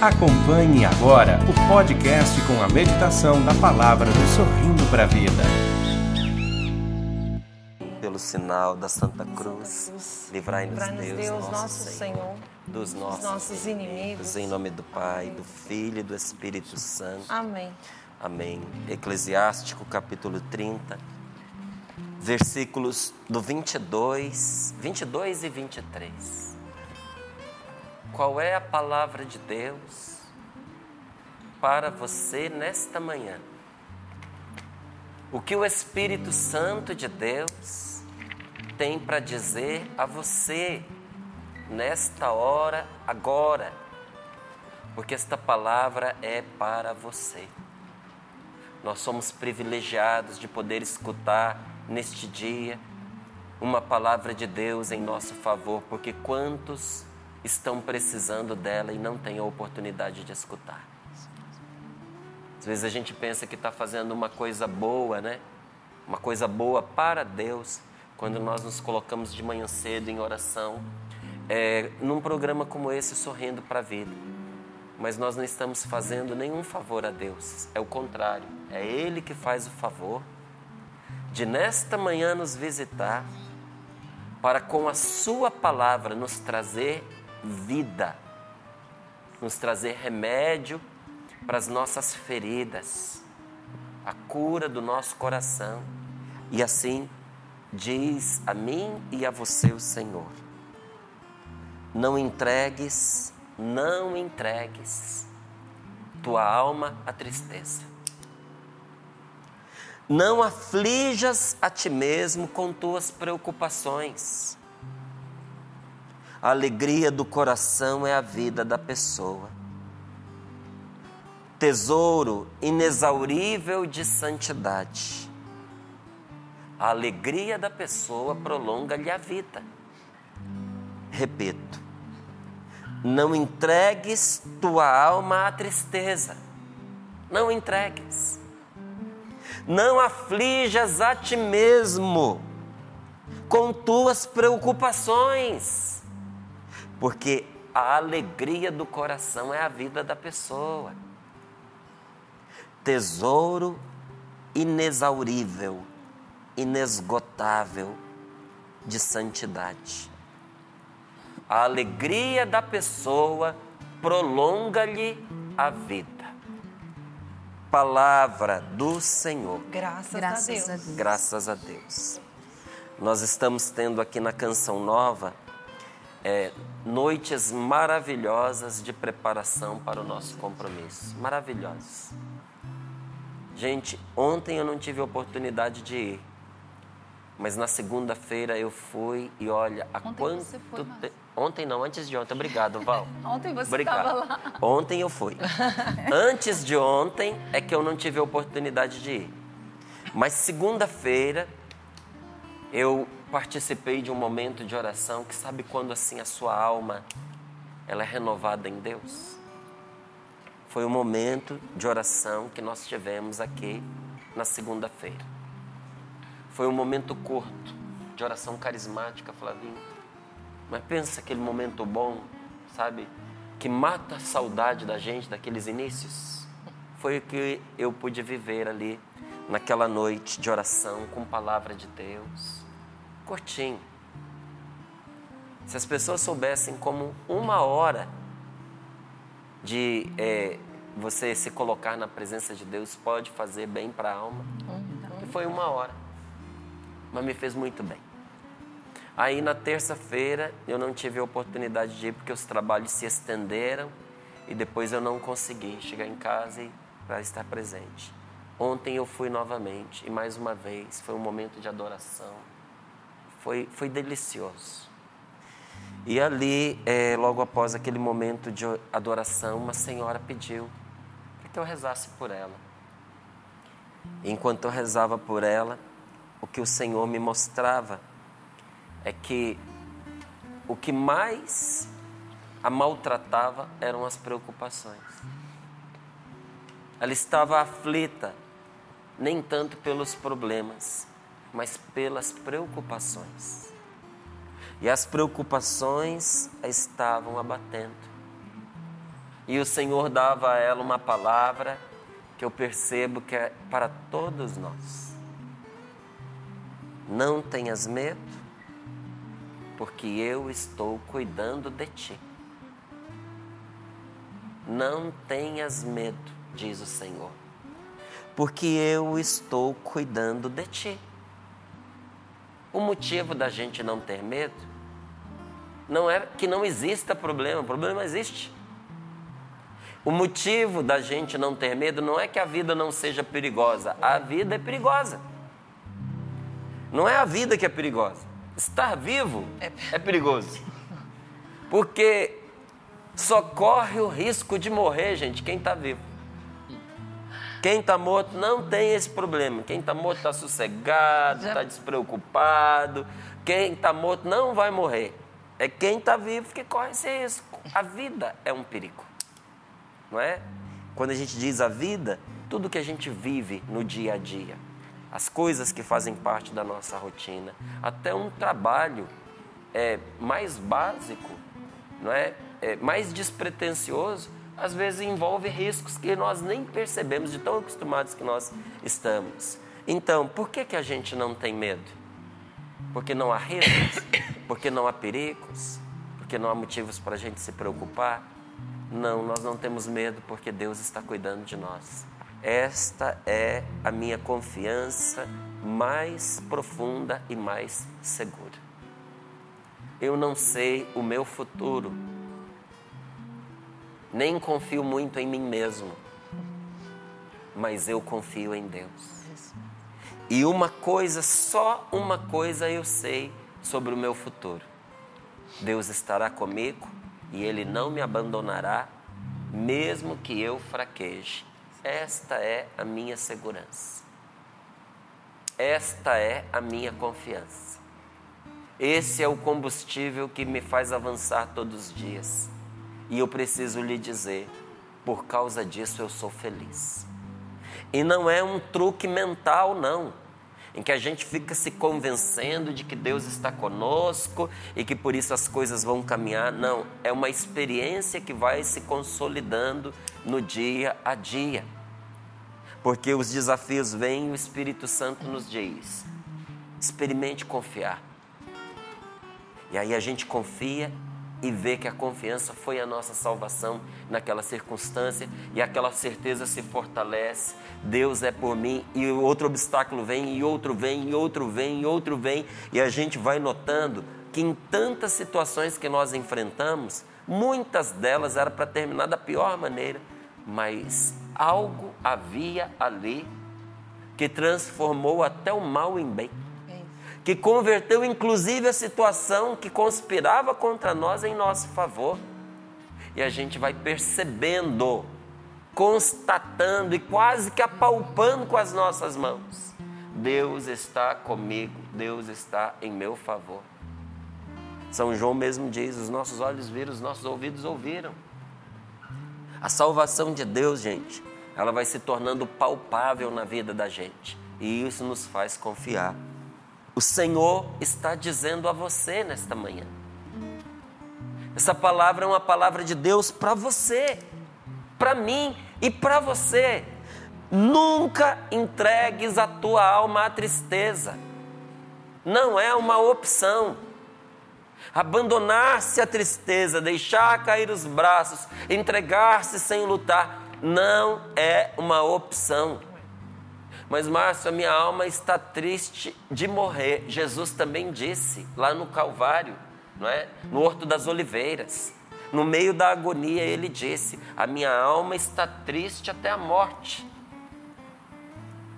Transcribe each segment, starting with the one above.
Acompanhe agora o podcast com a meditação da palavra do Sorrindo para a Vida. Pelo sinal da Santa Cruz, livrai-nos Deus, Deus, nosso, nosso Senhor, Senhor, dos nossos, nossos inimigos. Em nome do Pai, do Filho e do Espírito Santo. Amém. Amém. Eclesiástico, capítulo 30, versículos do 22, 22 e 23. Qual é a palavra de Deus para você nesta manhã? O que o Espírito Santo de Deus tem para dizer a você nesta hora, agora? Porque esta palavra é para você. Nós somos privilegiados de poder escutar neste dia uma palavra de Deus em nosso favor, porque quantos estão precisando dela e não têm a oportunidade de escutar. Às vezes a gente pensa que está fazendo uma coisa boa, né? Uma coisa boa para Deus, quando nós nos colocamos de manhã cedo em oração, é, num programa como esse, sorrindo para a vida. Mas nós não estamos fazendo nenhum favor a Deus, é o contrário, é Ele que faz o favor de nesta manhã nos visitar, para com a Sua palavra nos trazer vida, nos trazer remédio para as nossas feridas, a cura do nosso coração. E assim diz a mim e a você o Senhor: não entregues, não entregues tua alma à tristeza. Não aflijas a ti mesmo com tuas preocupações. A alegria do coração é a vida da pessoa. Tesouro inexaurível de santidade. A alegria da pessoa prolonga-lhe a vida. Repito, não entregues tua alma à tristeza. Não entregues. Não aflijas a ti mesmo com tuas preocupações porque a alegria do coração é a vida da pessoa. Tesouro inexaurível, inesgotável de santidade. A alegria da pessoa prolonga-lhe a vida. Palavra do Senhor. Graças, Graças a, Deus. a Deus. Graças a Deus. Nós estamos tendo aqui na Canção Nova é, noites maravilhosas de preparação para o nosso compromisso. Maravilhosas. Gente, ontem eu não tive oportunidade de ir, mas na segunda-feira eu fui e olha, há Ontem quanto você foi, te-. Ontem não, antes de ontem. Obrigado, Val. Ontem você estava lá. Ontem eu fui. Antes de ontem é que eu não tive a oportunidade de ir. Mas segunda-feira eu participei de um momento de oração que sabe quando assim a sua alma ela é renovada em Deus. Foi um momento de oração que nós tivemos aqui na segunda-feira. Foi um momento curto de oração carismática, Flavinho. Mas pensa aquele momento bom, sabe? Que mata a saudade da gente daqueles inícios. Foi o que eu pude viver ali naquela noite de oração com palavra de Deus. Curtinho. Se as pessoas soubessem como uma hora de é, você se colocar na presença de Deus pode fazer bem para a alma. E foi uma hora. Mas me fez muito bem. Aí na terça-feira eu não tive a oportunidade de ir porque os trabalhos se estenderam e depois eu não consegui chegar em casa para estar presente. Ontem eu fui novamente e mais uma vez foi um momento de adoração. Foi, foi delicioso. E ali, eh, logo após aquele momento de adoração, uma senhora pediu para que eu rezasse por ela. Enquanto eu rezava por ela, o que o Senhor me mostrava é que o que mais a maltratava eram as preocupações. Ela estava aflita, nem tanto pelos problemas, mas pelas preocupações. E as preocupações a estavam abatendo. E o Senhor dava a ela uma palavra que eu percebo que é para todos nós. Não tenhas medo, porque eu estou cuidando de ti. Não tenhas medo, diz o Senhor, porque eu estou cuidando de ti. O motivo da gente não ter medo não é que não exista problema, o problema existe. O motivo da gente não ter medo não é que a vida não seja perigosa, a vida é perigosa. Não é a vida que é perigosa. Estar vivo é, é perigoso. Porque só corre o risco de morrer, gente, quem está vivo. Quem está morto não tem esse problema. Quem está morto está sossegado, está despreocupado. Quem está morto não vai morrer. É quem está vivo que corre esse risco. A vida é um perigo. Não é? Quando a gente diz a vida, tudo que a gente vive no dia a dia, as coisas que fazem parte da nossa rotina, até um trabalho é, mais básico, não é? é mais despretensioso, às vezes envolve riscos que nós nem percebemos de tão acostumados que nós estamos. Então, por que, que a gente não tem medo? Porque não há riscos? Porque não há perigos? Porque não há motivos para a gente se preocupar? Não, nós não temos medo porque Deus está cuidando de nós. Esta é a minha confiança mais profunda e mais segura. Eu não sei o meu futuro, nem confio muito em mim mesmo, mas eu confio em Deus. E uma coisa, só uma coisa eu sei sobre o meu futuro: Deus estará comigo e Ele não me abandonará, mesmo que eu fraqueje. Esta é a minha segurança. Esta é a minha confiança. Esse é o combustível que me faz avançar todos os dias. E eu preciso lhe dizer, por causa disso eu sou feliz. E não é um truque mental, não, em que a gente fica se convencendo de que Deus está conosco e que por isso as coisas vão caminhar. Não, é uma experiência que vai se consolidando no dia a dia. Porque os desafios vêm e o Espírito Santo nos diz: experimente confiar. E aí a gente confia e vê que a confiança foi a nossa salvação naquela circunstância e aquela certeza se fortalece. Deus é por mim e outro obstáculo vem e outro vem e outro vem e outro vem e a gente vai notando que em tantas situações que nós enfrentamos, muitas delas eram para terminar da pior maneira, mas algo havia ali que transformou até o mal em bem que converteu inclusive a situação que conspirava contra nós em nosso favor. E a gente vai percebendo, constatando e quase que apalpando com as nossas mãos. Deus está comigo, Deus está em meu favor. São João mesmo diz: os nossos olhos viram, os nossos ouvidos ouviram. A salvação de Deus, gente, ela vai se tornando palpável na vida da gente. E isso nos faz confiar o Senhor está dizendo a você nesta manhã. Essa palavra é uma palavra de Deus para você, para mim e para você. Nunca entregues a tua alma à tristeza. Não é uma opção. Abandonar-se à tristeza, deixar cair os braços, entregar-se sem lutar, não é uma opção. Mas, Márcio, a minha alma está triste de morrer. Jesus também disse lá no Calvário, não é? no Horto das Oliveiras. No meio da agonia, ele disse: A minha alma está triste até a morte.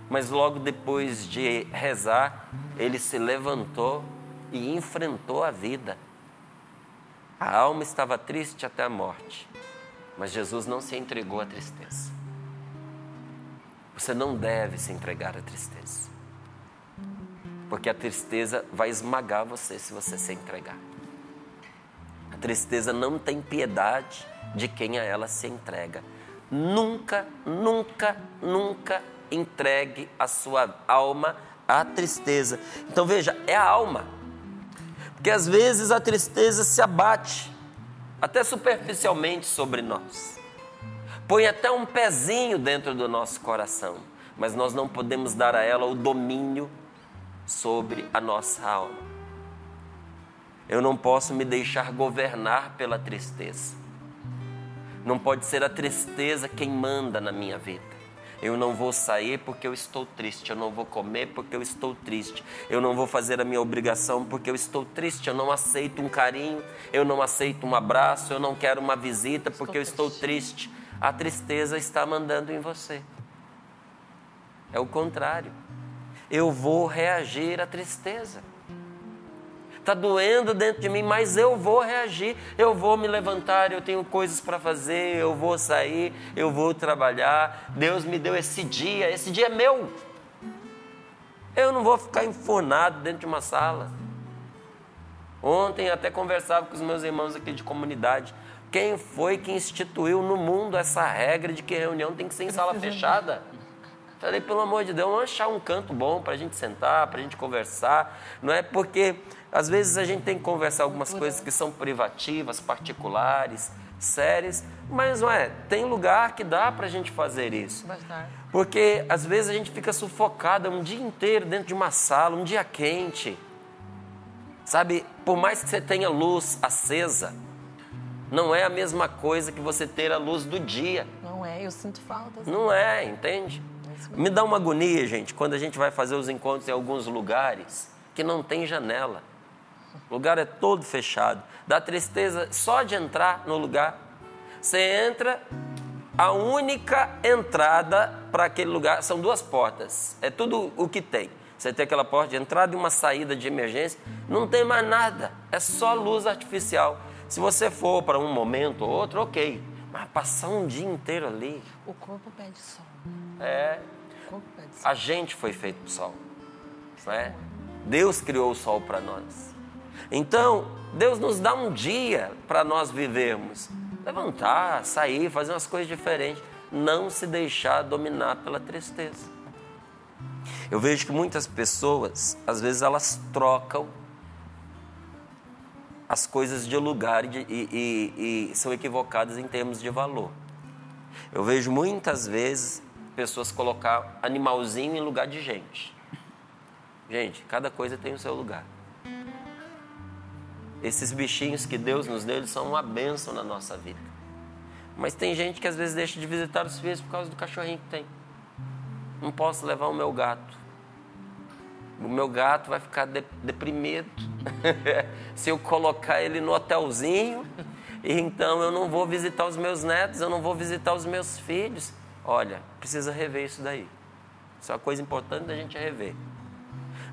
Mas logo depois de rezar, ele se levantou e enfrentou a vida. A alma estava triste até a morte, mas Jesus não se entregou à tristeza. Você não deve se entregar à tristeza. Porque a tristeza vai esmagar você se você se entregar. A tristeza não tem piedade de quem a ela se entrega. Nunca, nunca, nunca entregue a sua alma à tristeza. Então veja, é a alma. Porque às vezes a tristeza se abate, até superficialmente sobre nós. Põe até um pezinho dentro do nosso coração, mas nós não podemos dar a ela o domínio sobre a nossa alma. Eu não posso me deixar governar pela tristeza. Não pode ser a tristeza quem manda na minha vida. Eu não vou sair porque eu estou triste. Eu não vou comer porque eu estou triste. Eu não vou fazer a minha obrigação porque eu estou triste. Eu não aceito um carinho. Eu não aceito um abraço. Eu não quero uma visita porque eu estou triste. A tristeza está mandando em você. É o contrário. Eu vou reagir à tristeza está doendo dentro de mim, mas eu vou reagir, eu vou me levantar, eu tenho coisas para fazer, eu vou sair, eu vou trabalhar. Deus me deu esse dia, esse dia é meu. Eu não vou ficar enfornado dentro de uma sala. Ontem até conversava com os meus irmãos aqui de comunidade. Quem foi que instituiu no mundo essa regra de que reunião tem que ser em sala fechada? Falei, pelo amor de Deus, vamos achar um canto bom para a gente sentar, para a gente conversar. Não é porque às vezes a gente tem que conversar algumas coisas que são privativas, particulares, sérias, mas não é. Tem lugar que dá para a gente fazer isso. Porque às vezes a gente fica sufocada um dia inteiro dentro de uma sala, um dia quente. Sabe, por mais que você tenha luz acesa, não é a mesma coisa que você ter a luz do dia. Não é, eu sinto falta. Não é, entende? Me dá uma agonia, gente, quando a gente vai fazer os encontros em alguns lugares que não tem janela. O lugar é todo fechado. Dá tristeza só de entrar no lugar. Você entra, a única entrada para aquele lugar são duas portas. É tudo o que tem. Você tem aquela porta de entrada e uma saída de emergência. Não tem mais nada. É só luz artificial. Se você for para um momento ou outro, ok. Mas passar um dia inteiro ali. O corpo pede sol. É. O corpo pede sol. A gente foi feito para o sol. Não é? Deus criou o sol para nós. Então, Deus nos dá um dia para nós vivermos. Levantar, sair, fazer umas coisas diferentes. Não se deixar dominar pela tristeza. Eu vejo que muitas pessoas, às vezes, elas trocam as coisas de lugar e, e, e, e são equivocadas em termos de valor. Eu vejo muitas vezes pessoas colocar animalzinho em lugar de gente. Gente, cada coisa tem o seu lugar. Esses bichinhos que Deus nos deu, eles são uma bênção na nossa vida. Mas tem gente que às vezes deixa de visitar os filhos por causa do cachorrinho que tem. Não posso levar o meu gato. O meu gato vai ficar de, deprimido se eu colocar ele no hotelzinho. Então eu não vou visitar os meus netos, eu não vou visitar os meus filhos. Olha, precisa rever isso daí. Isso é uma coisa importante da gente rever.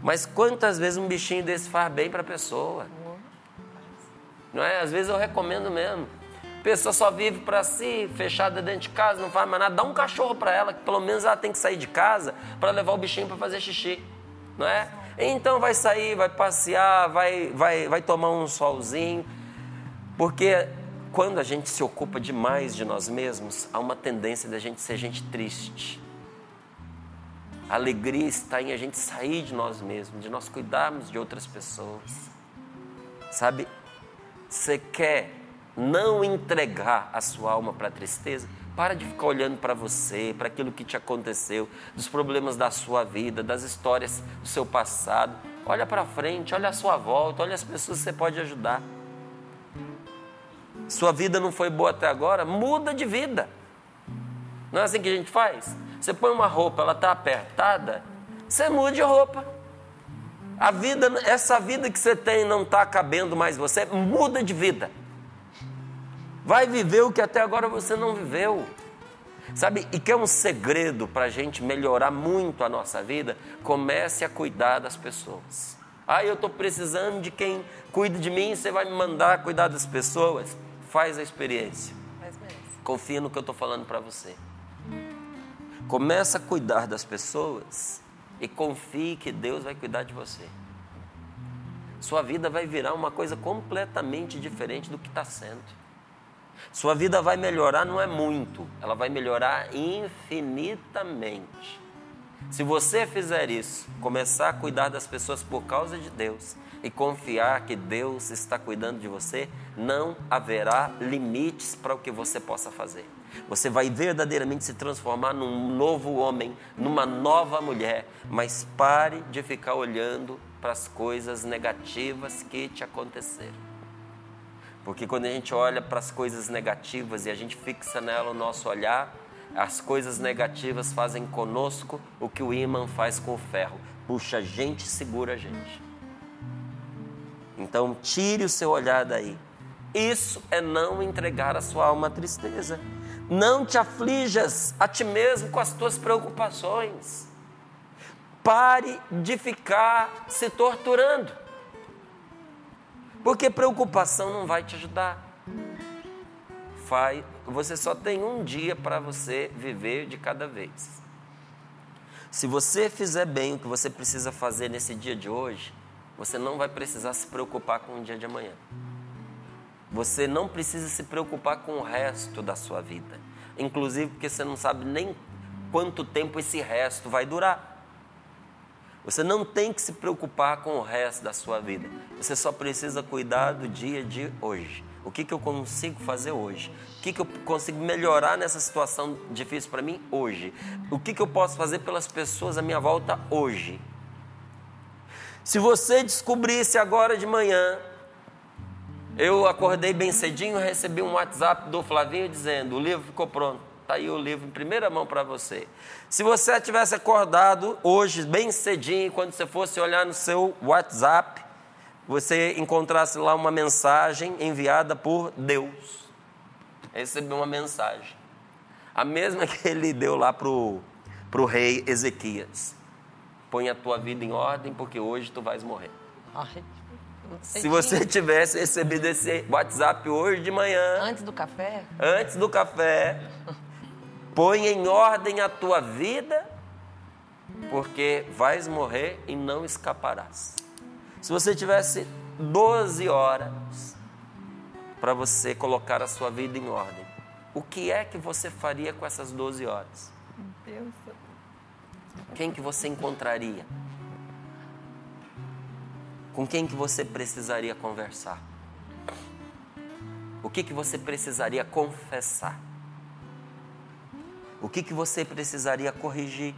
Mas quantas vezes um bichinho desse faz bem para a pessoa? Não é? Às vezes eu recomendo mesmo. A pessoa só vive para si, fechada dentro de casa, não faz mais nada. Dá um cachorro para ela, que pelo menos ela tem que sair de casa para levar o bichinho para fazer xixi. Não é? Então vai sair, vai passear, vai, vai, vai tomar um solzinho. Porque quando a gente se ocupa demais de nós mesmos, há uma tendência da gente ser gente triste. A alegria está em a gente sair de nós mesmos, de nós cuidarmos de outras pessoas. Sabe, você quer não entregar a sua alma para a tristeza, para de ficar olhando para você, para aquilo que te aconteceu, dos problemas da sua vida, das histórias do seu passado. Olha para frente, olha a sua volta, olha as pessoas que você pode ajudar. Sua vida não foi boa até agora, muda de vida. Não é assim que a gente faz? Você põe uma roupa, ela está apertada, você muda de roupa. A vida, essa vida que você tem não está cabendo mais você, muda de vida. Vai viver o que até agora você não viveu. Sabe, e que é um segredo para a gente melhorar muito a nossa vida? Comece a cuidar das pessoas. Ah, eu estou precisando de quem cuide de mim, você vai me mandar cuidar das pessoas? Faz a experiência. Confia no que eu estou falando para você. Começa a cuidar das pessoas e confie que Deus vai cuidar de você. Sua vida vai virar uma coisa completamente diferente do que está sendo. Sua vida vai melhorar, não é muito, ela vai melhorar infinitamente. Se você fizer isso, começar a cuidar das pessoas por causa de Deus e confiar que Deus está cuidando de você, não haverá limites para o que você possa fazer. Você vai verdadeiramente se transformar num novo homem, numa nova mulher. Mas pare de ficar olhando para as coisas negativas que te aconteceram. Porque quando a gente olha para as coisas negativas e a gente fixa nela o nosso olhar, as coisas negativas fazem conosco o que o imã faz com o ferro. Puxa a gente, segura a gente. Então, tire o seu olhar daí. Isso é não entregar a sua alma à tristeza. Não te aflijas a ti mesmo com as tuas preocupações. Pare de ficar se torturando. Porque preocupação não vai te ajudar. Você só tem um dia para você viver de cada vez. Se você fizer bem o que você precisa fazer nesse dia de hoje, você não vai precisar se preocupar com o dia de amanhã. Você não precisa se preocupar com o resto da sua vida. Inclusive porque você não sabe nem quanto tempo esse resto vai durar. Você não tem que se preocupar com o resto da sua vida. Você só precisa cuidar do dia de hoje. O que, que eu consigo fazer hoje? O que, que eu consigo melhorar nessa situação difícil para mim hoje? O que, que eu posso fazer pelas pessoas à minha volta hoje? Se você descobrisse agora de manhã eu acordei bem cedinho, recebi um WhatsApp do Flavinho dizendo: o livro ficou pronto. Está aí o livro em primeira mão para você. Se você tivesse acordado hoje, bem cedinho, quando você fosse olhar no seu WhatsApp, você encontrasse lá uma mensagem enviada por Deus. Recebeu uma mensagem. A mesma que ele deu lá para o rei Ezequias. Põe a tua vida em ordem, porque hoje tu vais morrer. Ai, Se você tivesse recebido esse WhatsApp hoje de manhã, Antes do café? antes do café, põe em ordem a tua vida, porque vais morrer e não escaparás. Se você tivesse 12 horas para você colocar a sua vida em ordem, o que é que você faria com essas 12 horas? Deus. Quem que você encontraria? Com quem que você precisaria conversar? O que que você precisaria confessar? O que que você precisaria corrigir?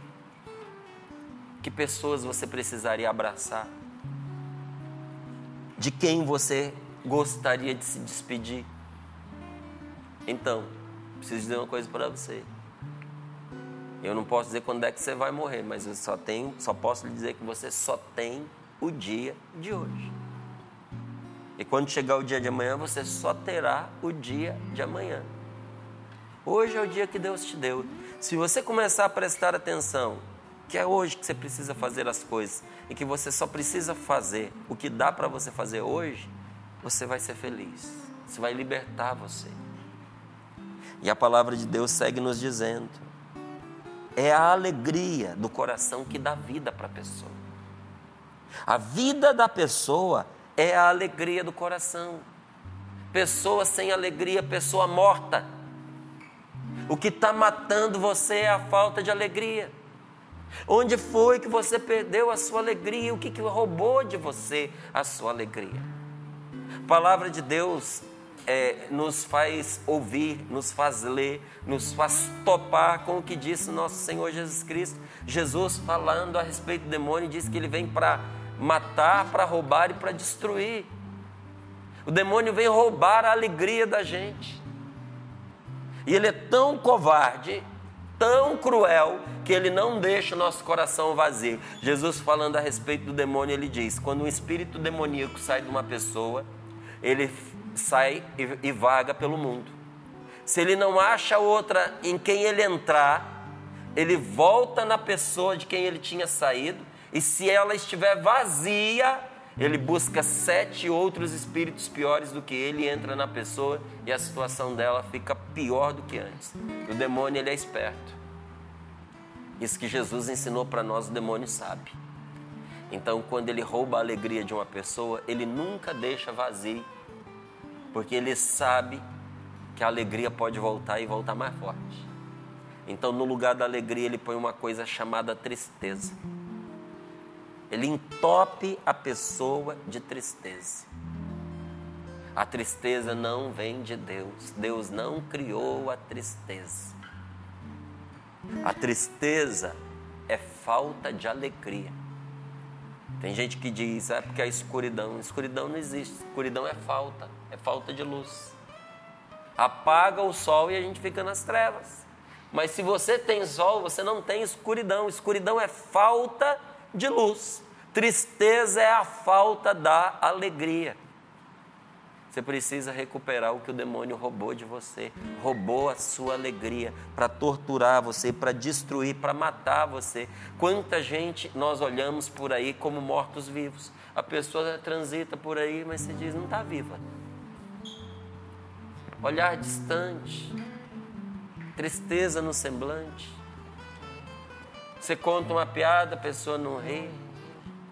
Que pessoas você precisaria abraçar? De quem você gostaria de se despedir? Então, preciso dizer uma coisa para você. Eu não posso dizer quando é que você vai morrer, mas eu só tenho, só posso lhe dizer que você só tem o dia de hoje. E quando chegar o dia de amanhã, você só terá o dia de amanhã. Hoje é o dia que Deus te deu. Se você começar a prestar atenção, que é hoje que você precisa fazer as coisas e que você só precisa fazer o que dá para você fazer hoje, você vai ser feliz. Isso vai libertar você. E a palavra de Deus segue nos dizendo: é a alegria do coração que dá vida para a pessoa. A vida da pessoa é a alegria do coração. Pessoa sem alegria, pessoa morta. O que está matando você é a falta de alegria. Onde foi que você perdeu a sua alegria? O que, que roubou de você a sua alegria? A palavra de Deus é, nos faz ouvir, nos faz ler, nos faz topar com o que disse nosso Senhor Jesus Cristo. Jesus, falando a respeito do demônio, diz que ele vem para matar, para roubar e para destruir. O demônio vem roubar a alegria da gente. E ele é tão covarde, tão cruel, que ele não deixa o nosso coração vazio. Jesus, falando a respeito do demônio, ele diz: quando um espírito demoníaco sai de uma pessoa, ele sai e, vaga pelo mundo. Se ele não acha outra em quem ele entrar, ele volta na pessoa de quem ele tinha saído, e se ela estiver vazia, ele busca sete outros espíritos piores do que ele, entra na pessoa e a situação dela fica pior do que antes. O demônio ele é esperto. Isso que Jesus ensinou para nós, o demônio sabe. Então, quando ele rouba a alegria de uma pessoa, ele nunca deixa vazio, porque ele sabe que a alegria pode voltar e voltar mais forte. Então, no lugar da alegria, ele põe uma coisa chamada tristeza. Ele entope a pessoa de tristeza. A tristeza não vem de Deus. Deus não criou a tristeza. A tristeza é falta de alegria. Tem gente que diz, é porque a escuridão. Escuridão não existe. Escuridão é falta, é falta de luz. Apaga o sol e a gente fica nas trevas. Mas se você tem sol, você não tem escuridão. Escuridão é falta de luz. Tristeza é a falta da alegria. Você precisa recuperar o que o demônio roubou de você, roubou a sua alegria para torturar você, para destruir, para matar você. Quanta gente nós olhamos por aí como mortos-vivos. A pessoa transita por aí, mas se diz não está viva. Olhar distante, tristeza no semblante. Você conta uma piada, a pessoa não ri.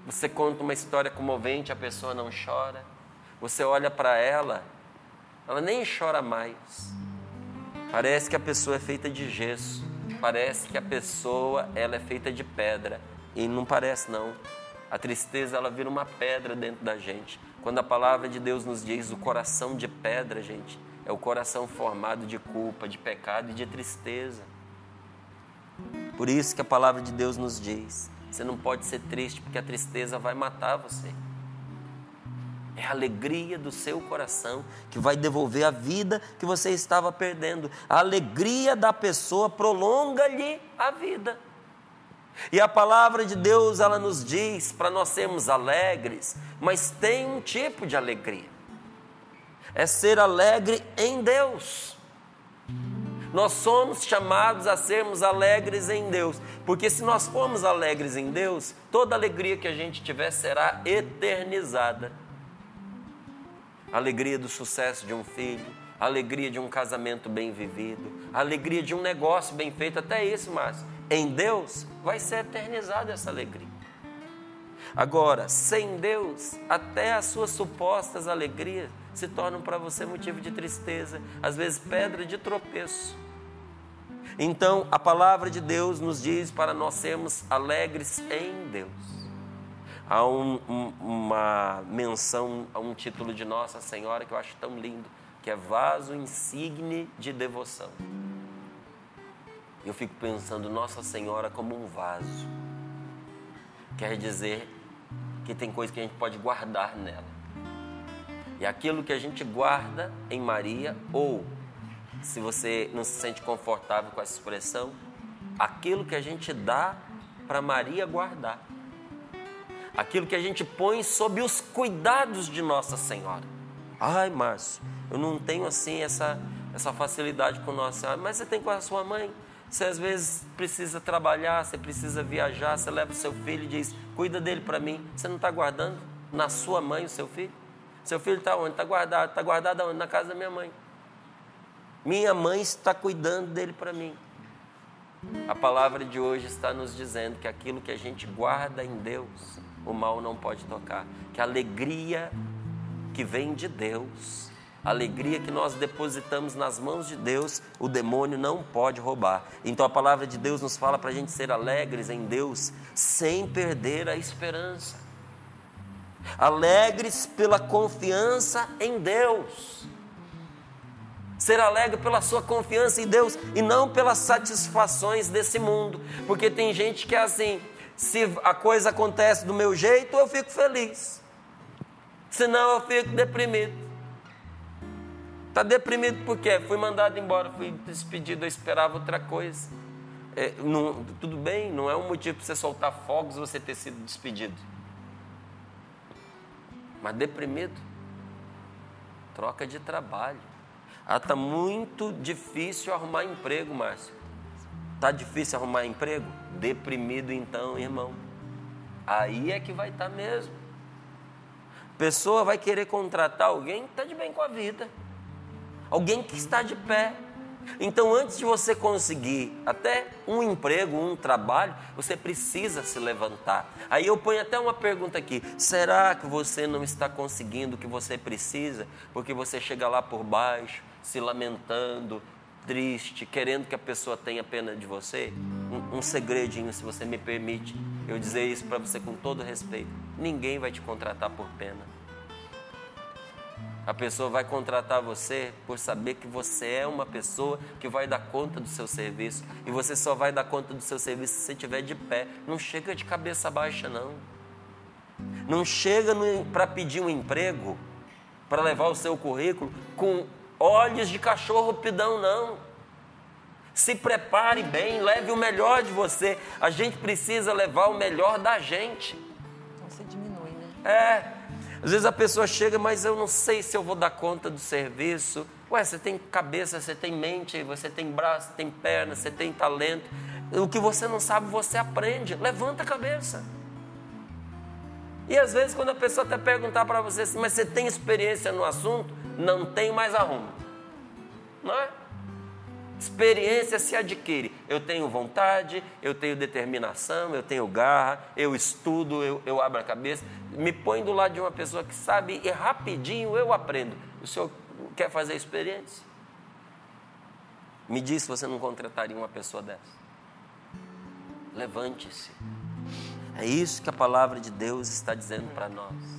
Você conta uma história comovente, a pessoa não chora. Você olha para ela, ela nem chora mais. Parece que a pessoa é feita de gesso. Parece que a pessoa ela é feita de pedra. E não parece não. A tristeza ela vira uma pedra dentro da gente. Quando a palavra de Deus nos diz o coração de pedra, gente, é o coração formado de culpa, de pecado e de tristeza. Por isso que a palavra de Deus nos diz: você não pode ser triste porque a tristeza vai matar você. É a alegria do seu coração que vai devolver a vida que você estava perdendo. A alegria da pessoa prolonga-lhe a vida. E a palavra de Deus, ela nos diz para nós sermos alegres, mas tem um tipo de alegria. É ser alegre em Deus. Nós somos chamados a sermos alegres em Deus, porque se nós formos alegres em Deus, toda alegria que a gente tiver será eternizada alegria do sucesso de um filho, alegria de um casamento bem vivido, alegria de um negócio bem feito, até isso, Márcio. Em Deus vai ser eternizada essa alegria. Agora, sem Deus, até as suas supostas alegrias se tornam para você motivo de tristeza, às vezes pedra de tropeço. Então, a palavra de Deus nos diz para nós sermos alegres em Deus há um, um, uma menção a um título de Nossa Senhora que eu acho tão lindo, que é vaso insigne de devoção. Eu fico pensando Nossa Senhora como um vaso. Quer dizer que tem coisa que a gente pode guardar nela. E aquilo que a gente guarda em Maria, ou se você não se sente confortável com essa expressão, aquilo que a gente dá para Maria guardar aquilo que a gente põe sob os cuidados de Nossa Senhora. Ai, Márcio, eu não tenho assim essa, essa facilidade com Nossa Senhora, mas você tem com a sua mãe. Você às vezes precisa trabalhar, você precisa viajar, você leva o seu filho e diz: cuida dele para mim. Você não está guardando na sua mãe o seu filho? Seu filho está onde? Está guardado. Está guardado onde? Na casa da minha mãe. Minha mãe está cuidando dele para mim. A palavra de hoje está nos dizendo que aquilo que a gente guarda em Deus, o mal não pode tocar. Que a alegria que vem de Deus, a alegria que nós depositamos nas mãos de Deus, o demônio não pode roubar. Então a palavra de Deus nos fala para a gente ser alegres em Deus, sem perder a esperança. Alegres pela confiança em Deus. Ser alegre pela sua confiança em Deus e não pelas satisfações desse mundo. Porque tem gente que é assim, se a coisa acontece do meu jeito, eu fico feliz. Senão eu fico deprimido. Está deprimido por quê? Fui mandado embora, fui despedido, eu esperava outra coisa. É, não, tudo bem, não é um motivo para você soltar fogos você ter sido despedido. Mas deprimido, troca de trabalho. Ah, está muito difícil arrumar emprego, Márcio. Está difícil arrumar emprego? Deprimido então, irmão. Aí é que vai estar tá mesmo. Pessoa vai querer contratar alguém que está de bem com a vida. Alguém que está de pé. Então, antes de você conseguir até um emprego, um trabalho, você precisa se levantar. Aí eu ponho até uma pergunta aqui: será que você não está conseguindo o que você precisa? Porque você chega lá por baixo, se lamentando, triste, querendo que a pessoa tenha pena de você, um, um segredinho, se você me permite eu dizer isso para você com todo respeito: ninguém vai te contratar por pena. A pessoa vai contratar você por saber que você é uma pessoa que vai dar conta do seu serviço. E você só vai dar conta do seu serviço se você estiver de pé. Não chega de cabeça baixa, não. Não chega para pedir um emprego, para levar o seu currículo com olhos de cachorro pidão, não. Se prepare bem, leve o melhor de você. A gente precisa levar o melhor da gente. Então você diminui, né? É. Às vezes a pessoa chega, mas eu não sei se eu vou dar conta do serviço. Ué, você tem cabeça, você tem mente, você tem braço, tem perna, você tem talento. O que você não sabe, você aprende. Levanta a cabeça. E às vezes, quando a pessoa até perguntar para você assim, mas você tem experiência no assunto? Não tem mais arrumo. Não é? Experiência se adquire. Eu tenho vontade, eu tenho determinação, eu tenho garra, eu estudo, eu, eu abro a cabeça. Me põe do lado de uma pessoa que sabe e rapidinho eu aprendo. O senhor quer fazer experiência? Me diz se você não contrataria uma pessoa dessa. Levante-se. É isso que a palavra de Deus está dizendo para nós.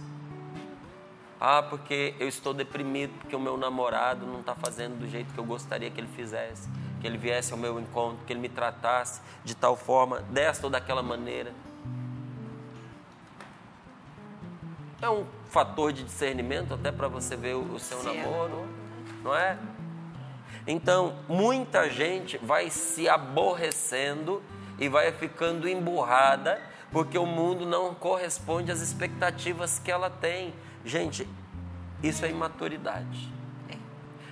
Ah, porque eu estou deprimido, porque o meu namorado não está fazendo do jeito que eu gostaria que ele fizesse, que ele viesse ao meu encontro, que ele me tratasse de tal forma, desta ou daquela maneira. É um fator de discernimento até para você ver o, seu Sim, namoro, não é? Então, muita gente vai se aborrecendo e vai ficando emburrada porque o mundo não corresponde às expectativas que ela tem. Gente, isso é imaturidade.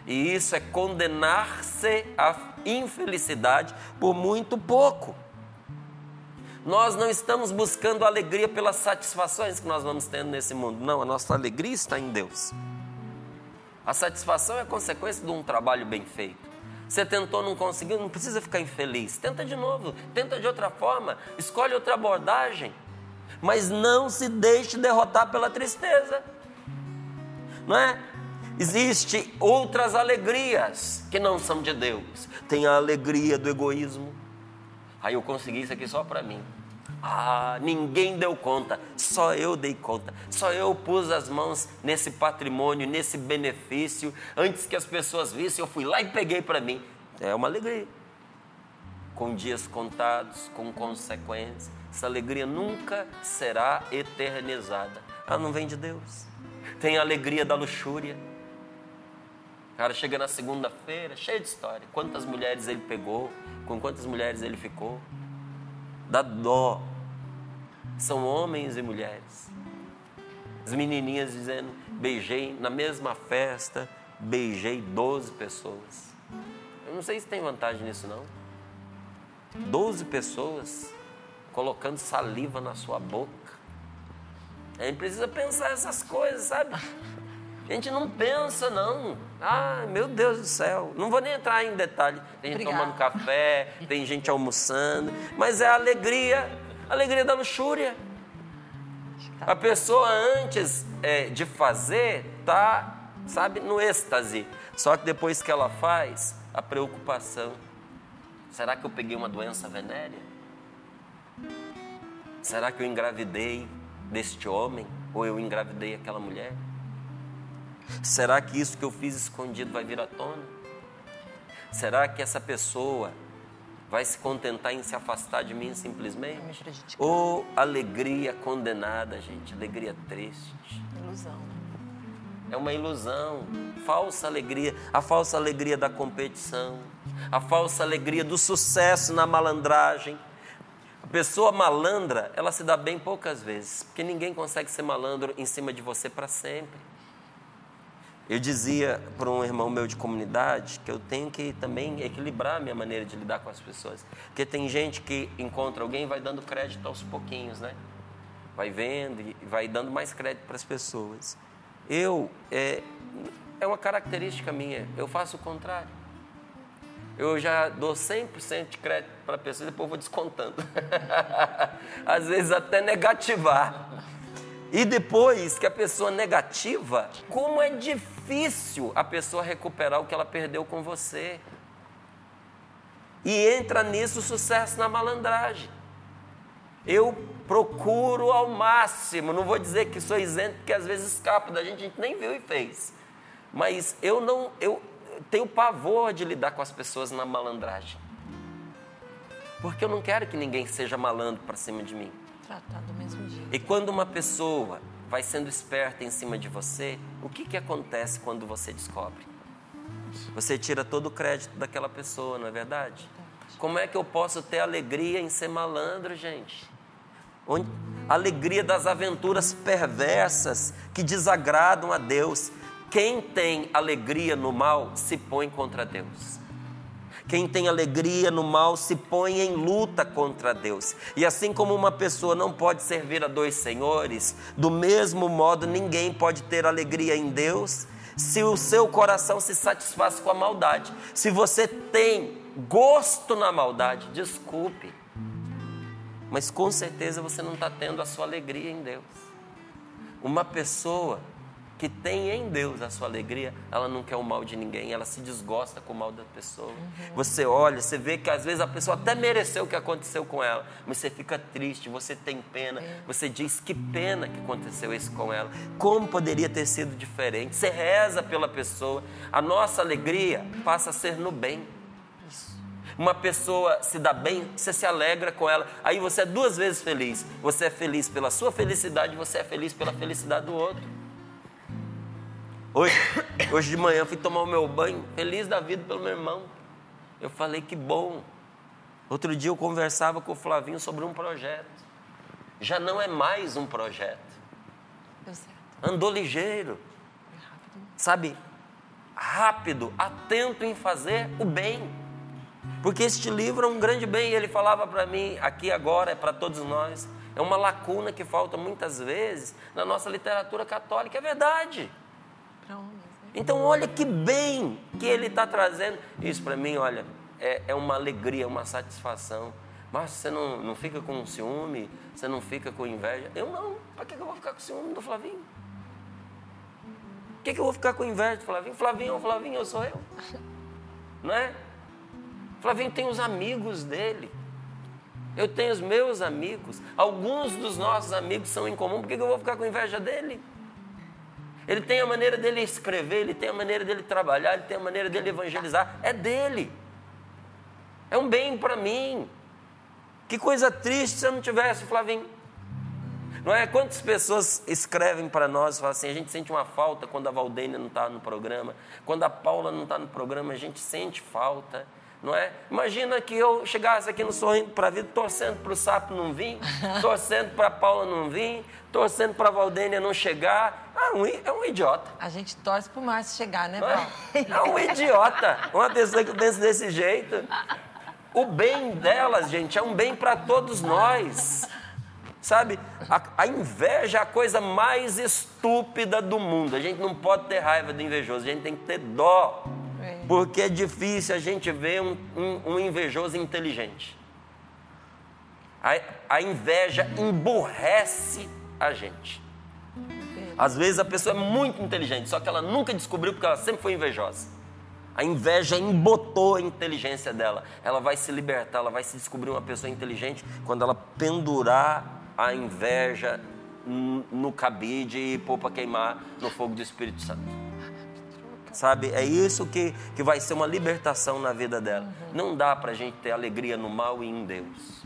E isso é condenar-se à infelicidade por muito pouco. Nós não estamos buscando alegria pelas satisfações que nós vamos tendo nesse mundo. Não, a nossa alegria está em Deus. A satisfação é consequência de um trabalho bem feito. Você tentou, não conseguiu, não precisa ficar infeliz. Tenta de novo, tenta de outra forma, escolhe outra abordagem. Mas não se deixe derrotar pela tristeza não é? Existem outras alegrias que não são de Deus. Tem a alegria do egoísmo. Aí eu consegui isso aqui só para mim. Ah, ninguém deu conta, só eu dei conta, só eu pus as mãos nesse patrimônio, nesse benefício. Antes que as pessoas vissem, eu fui lá e peguei para mim. É uma alegria. Com dias contados, com consequências. Essa alegria nunca será eternizada. Ela não vem de Deus tem a alegria da luxúria. O cara chega na segunda-feira, cheio de história. Quantas mulheres ele pegou, com quantas mulheres ele ficou. Dá dó. São homens e mulheres. As menininhas dizendo: beijei na mesma festa, beijei 12 pessoas. Eu não sei se tem vantagem nisso, não. 12 pessoas colocando saliva na sua boca. A gente precisa pensar essas coisas, sabe? A gente não pensa, não. Ah, meu Deus do céu. Não vou nem entrar em detalhe. Tem gente Obrigada. tomando café, tem gente almoçando. Mas é a alegria, a alegria da luxúria. A pessoa, antes é, de fazer, tá, sabe, no êxtase. Só que depois que ela faz, a preocupação. Será que eu peguei uma doença venérea? Será que eu engravidei? Deste homem? Ou eu engravidei aquela mulher? Será que isso que eu fiz escondido vai vir à tona? Será que essa pessoa vai se contentar em se afastar de mim simplesmente? Ou alegria condenada, gente, alegria triste. Ilusão. É uma ilusão, falsa alegria, a falsa alegria da competição, a falsa alegria do sucesso na malandragem, pessoa malandra, ela se dá bem poucas vezes, porque ninguém consegue ser malandro em cima de você para sempre. Eu dizia para um irmão meu de comunidade que eu tenho que também equilibrar a minha maneira de lidar com as pessoas. Porque tem gente que encontra alguém e vai dando crédito aos pouquinhos, né? Vai vendo e vai dando mais crédito para as pessoas. Eu, é, é uma característica minha, eu faço o contrário eu já dou 100% de crédito para a pessoa e depois vou descontando. Às vezes até negativar. E depois que a pessoa negativa, como é difícil a pessoa recuperar o que ela perdeu com você. E entra nisso o sucesso na malandragem. Eu procuro ao máximo, não vou dizer que sou isento, porque às vezes escapa da gente, a gente nem viu e fez. Mas eu não, eu tenho pavor de lidar com as pessoas na malandragem. Porque eu não quero que ninguém seja malandro para cima de mim. Tratar do mesmo jeito. E quando uma pessoa vai sendo esperta em cima de você, o que, que acontece quando você descobre? Você tira todo o crédito daquela pessoa, não é verdade? Como é que eu posso ter alegria em ser malandro, gente? Alegria das aventuras perversas que desagradam a Deus. Quem tem alegria no mal se põe contra Deus. Quem tem alegria no mal se põe em luta contra Deus. E assim como uma pessoa não pode servir a dois senhores, do mesmo modo ninguém pode ter alegria em Deus se o seu coração se satisfaz com a maldade. Se você tem gosto na maldade, desculpe, mas com certeza você não está tendo a sua alegria em Deus. Uma pessoa que tem em Deus a sua alegria, ela não quer o mal de ninguém, ela se desgosta com o mal da pessoa. Uhum. Você olha, você vê que às vezes a pessoa até mereceu o que aconteceu com ela, mas você fica triste, você tem pena, é. você diz que pena que aconteceu isso com ela, como poderia ter sido diferente. Você reza pela pessoa, a nossa alegria passa a ser no bem. Uma pessoa se dá bem, você se alegra com ela, aí você é duas vezes feliz. Você é feliz pela sua felicidade, você é feliz pela felicidade do outro. Hoje, hoje de manhã fui tomar o meu banho, feliz da vida pelo meu irmão. Eu falei que bom. Outro dia eu conversava com o Flavinho sobre um projeto. Já não é mais um projeto. Andou ligeiro. Sabe? Rápido, atento em fazer o bem. Porque este livro é um grande bem. Ele falava para mim, aqui agora, é para todos nós. É uma lacuna que falta muitas vezes na nossa literatura católica. É verdade. Né? Então, olha que bem que ele está trazendo. Isso para mim, olha, é, é, uma alegria, uma satisfação. Mas você não, não fica com ciúme, você não fica com inveja. Eu não. Para que eu vou ficar com ciúme do Flavinho? Por que, que eu vou ficar com inveja do Flavinho? Flavinho, Flavinho, eu sou eu. Não é? Flavinho tem os amigos dele. Eu tenho os meus amigos. Alguns dos nossos amigos são em comum. Por que eu vou ficar com inveja dele? Ele tem a maneira dele escrever, ele tem a maneira dele trabalhar, ele tem a maneira dele evangelizar. É dele. É um bem para mim. Que coisa triste se eu não tivesse, Flavinho. Não é? Quantas pessoas escrevem para nós e falam assim: a gente sente uma falta quando a Valdênia não está no programa, quando a Paula não está no programa, a gente sente falta não é? Imagina que eu chegasse aqui no Sorrindo para a Vida torcendo para o Sapo não vir, torcendo para a Paula não vir, torcendo para a Valdênia não chegar. Ah, um, é um idiota. A gente torce para o Márcio chegar, né, Paulo? É? é um idiota. Uma pessoa que pensa desse jeito. O bem delas, gente, é um bem para todos nós. Sabe, a, a, inveja é a coisa mais estúpida do mundo. A gente não pode ter raiva do invejoso, a gente tem que ter dó. Porque é difícil a gente ver um, um, um invejoso inteligente. A, a inveja emburrece a gente. Às vezes a pessoa é muito inteligente, só que ela nunca descobriu porque ela sempre foi invejosa. A inveja embotou a inteligência dela. Ela vai se libertar, ela vai se descobrir uma pessoa inteligente quando ela pendurar a inveja no cabide e pôr para queimar no fogo do Espírito Santo sabe? É isso que, que vai ser uma libertação na vida dela. Não dá para a gente ter alegria no mal e em Deus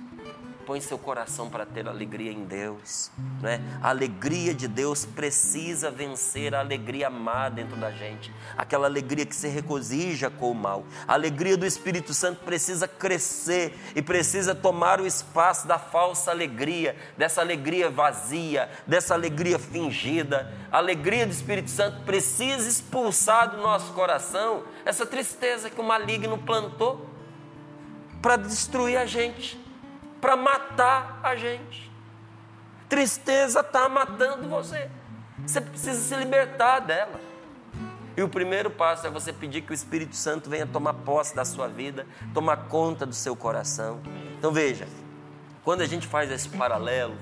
põe seu coração para ter alegria em Deus. Né? A alegria de Deus precisa vencer a alegria má dentro da gente, aquela alegria que se regozija com o mal. A alegria do Espírito Santo precisa crescer e precisa tomar o espaço da falsa alegria, dessa alegria vazia, dessa alegria fingida. A alegria do Espírito Santo precisa expulsar do nosso coração essa tristeza que o maligno plantou para destruir a gente para matar a gente. Tristeza está matando você. Você precisa se libertar dela. E o primeiro passo é você pedir que o Espírito Santo venha tomar posse da sua vida, tomar conta do seu coração. Então veja, quando a gente faz esse paralelo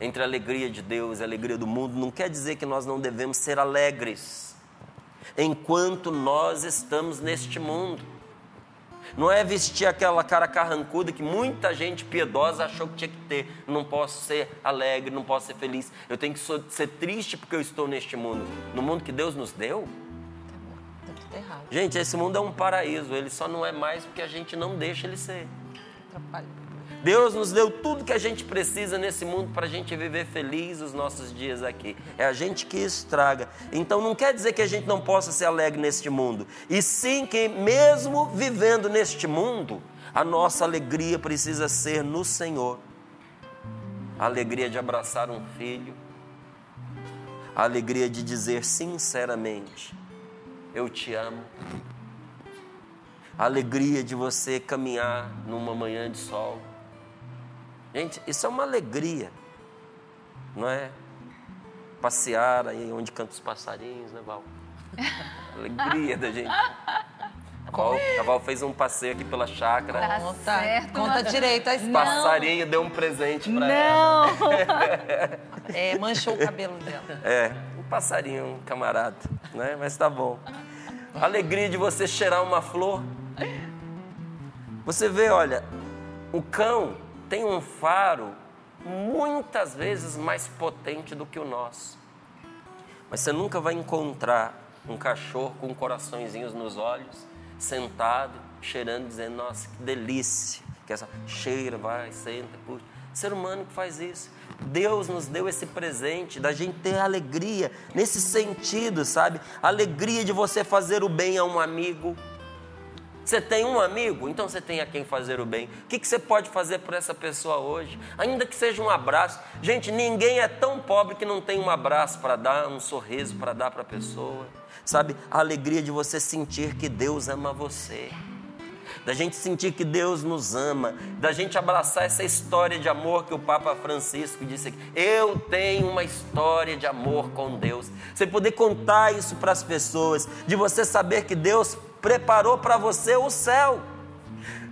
entre a alegria de Deus e a alegria do mundo, não quer dizer que nós não devemos ser alegres enquanto nós estamos neste mundo. Não é vestir aquela cara carrancuda que muita gente piedosa achou que tinha que ter. Não posso ser alegre, não posso ser feliz. Eu tenho que ser triste porque eu estou neste mundo. No mundo que Deus nos deu. Tá tudo errado. Gente, esse mundo é um paraíso. Ele só não é mais porque a gente não deixa ele ser. Atrapalha. Deus nos deu tudo que a gente precisa nesse mundo para a gente viver feliz os nossos dias aqui. É a gente que estraga. Então não quer dizer que a gente não possa ser alegre neste mundo. E sim que, mesmo vivendo neste mundo, a nossa alegria precisa ser no Senhor. A alegria de abraçar um filho. A alegria de dizer sinceramente: Eu te amo. A alegria de você caminhar numa manhã de sol Gente, isso é uma alegria, não é? Passear aí onde cantam os passarinhos, né, Val? Alegria da gente. A Val, a Val fez um passeio aqui pela chácara. Tá Conta, certo, conta mas- direito a O história. passarinho deu um presente para ela. Não! É, manchou o cabelo dela. É, um passarinho, um camarada, né? Mas tá bom. Alegria de você cheirar uma flor. Você vê, olha, o cão tem um faro muitas vezes mais potente do que o nosso. Mas você nunca vai encontrar um cachorro com coraçõezinhos nos olhos, sentado, cheirando, dizendo: Nossa, que delícia. Que essa cheira, vai, senta, puxa. Ser humano que faz isso. Deus nos deu esse presente da gente ter alegria nesse sentido, sabe? Alegria de você fazer o bem a um amigo, você tem um amigo, então você tem a quem fazer o bem. O que, você pode fazer por essa pessoa hoje? Ainda que seja um abraço. Gente, ninguém é tão pobre que não tem um abraço para dar, um sorriso para dar para a pessoa. Sabe? A alegria de você sentir que Deus ama você. Da gente sentir que Deus nos ama, da gente abraçar essa história de amor que o Papa Francisco disse aqui. Eu tenho uma história de amor com Deus. Você poder contar isso para as pessoas, de você saber que Deus preparou para você o céu.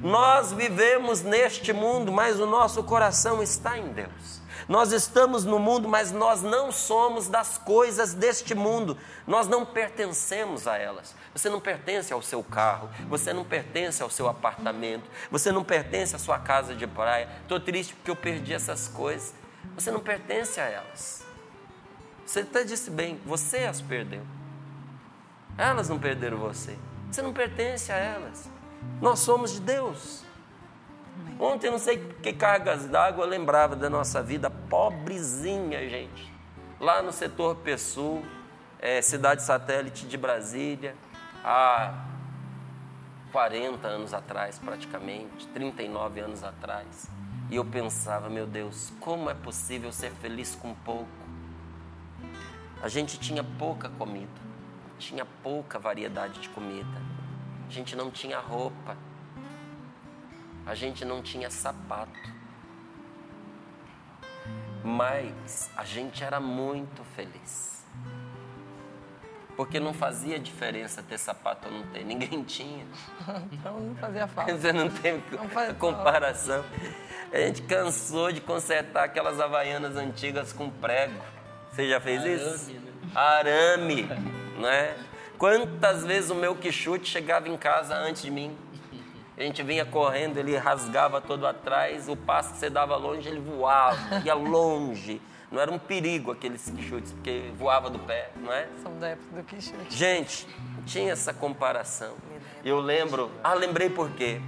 Nós vivemos neste mundo, mas o nosso coração está em Deus. Nós estamos no mundo, mas nós não somos das coisas deste mundo. Nós não pertencemos a elas. Você não pertence ao seu carro, você não pertence ao seu apartamento, você não pertence à sua casa de praia. Estou triste porque eu perdi essas coisas. Você não pertence a elas. Você até disse bem, você as perdeu. Elas não perderam você. Você não pertence a elas. Nós somos de Deus. Ontem, não sei que cargas d'água lembrava da nossa vida pobrezinha, gente. Lá no setor Pessul, é, cidade satélite de Brasília, há 40 anos atrás, praticamente, 39 anos atrás. E eu pensava, meu Deus, como é possível ser feliz com pouco? A gente tinha pouca comida, tinha pouca variedade de comida, a gente não tinha roupa, a gente não tinha sapato. Mas a gente era muito feliz. Porque não fazia diferença ter sapato ou não ter, ninguém tinha. Então não fazia falta. Você não tem Não comparação. A gente cansou de consertar aquelas havaianas antigas com prego. Você já fez isso? Arame, né? Quantas vezes o meu quichute chegava em casa antes de mim? A gente vinha correndo, ele rasgava todo atrás, o passo que você dava longe, ele voava, ia longe. Não era um perigo aqueles quichutes, porque voava do pé, não é? Somos da época do Quixote. Gente, tinha essa comparação. Eu lembro. Ah, lembrei por quê?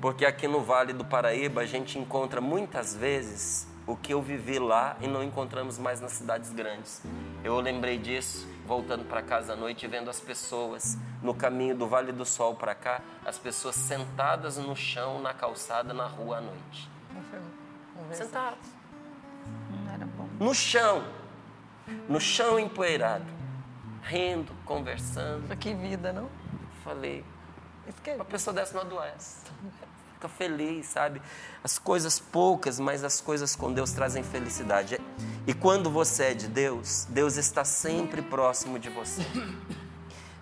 Porque aqui no Vale do Paraíba a gente encontra muitas vezes o que eu vivi lá e não encontramos mais nas cidades grandes. Eu lembrei disso voltando para casa à noite e vendo as pessoas no caminho do Vale do Sol para cá, as pessoas sentadas no chão, na calçada, na rua à noite. Sentadas. Não era bom. No chão. No chão empoeirado. Rindo, conversando. Que vida, não? Falei, Uma pessoa dessa não adoece. Fica feliz, sabe? As coisas poucas, mas as coisas com Deus trazem felicidade. E quando você é de Deus, Deus está sempre próximo de você.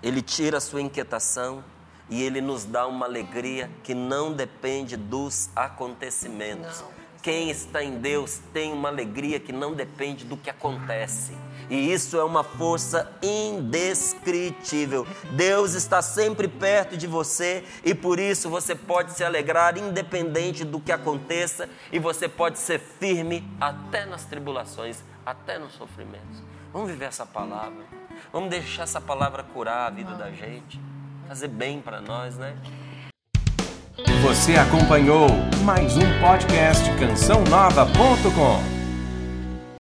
Ele tira a sua inquietação e ele nos dá uma alegria que não depende dos acontecimentos. Não. Quem está em Deus tem uma alegria que não depende do que acontece. E isso é uma força indescritível. Deus está sempre perto de você e por isso você pode se alegrar independente do que aconteça e você pode ser firme até nas tribulações, até nos sofrimentos. Vamos viver essa palavra. Vamos deixar essa palavra curar a vida da gente, fazer bem para nós, né? Você acompanhou mais um podcast cançãonova.com.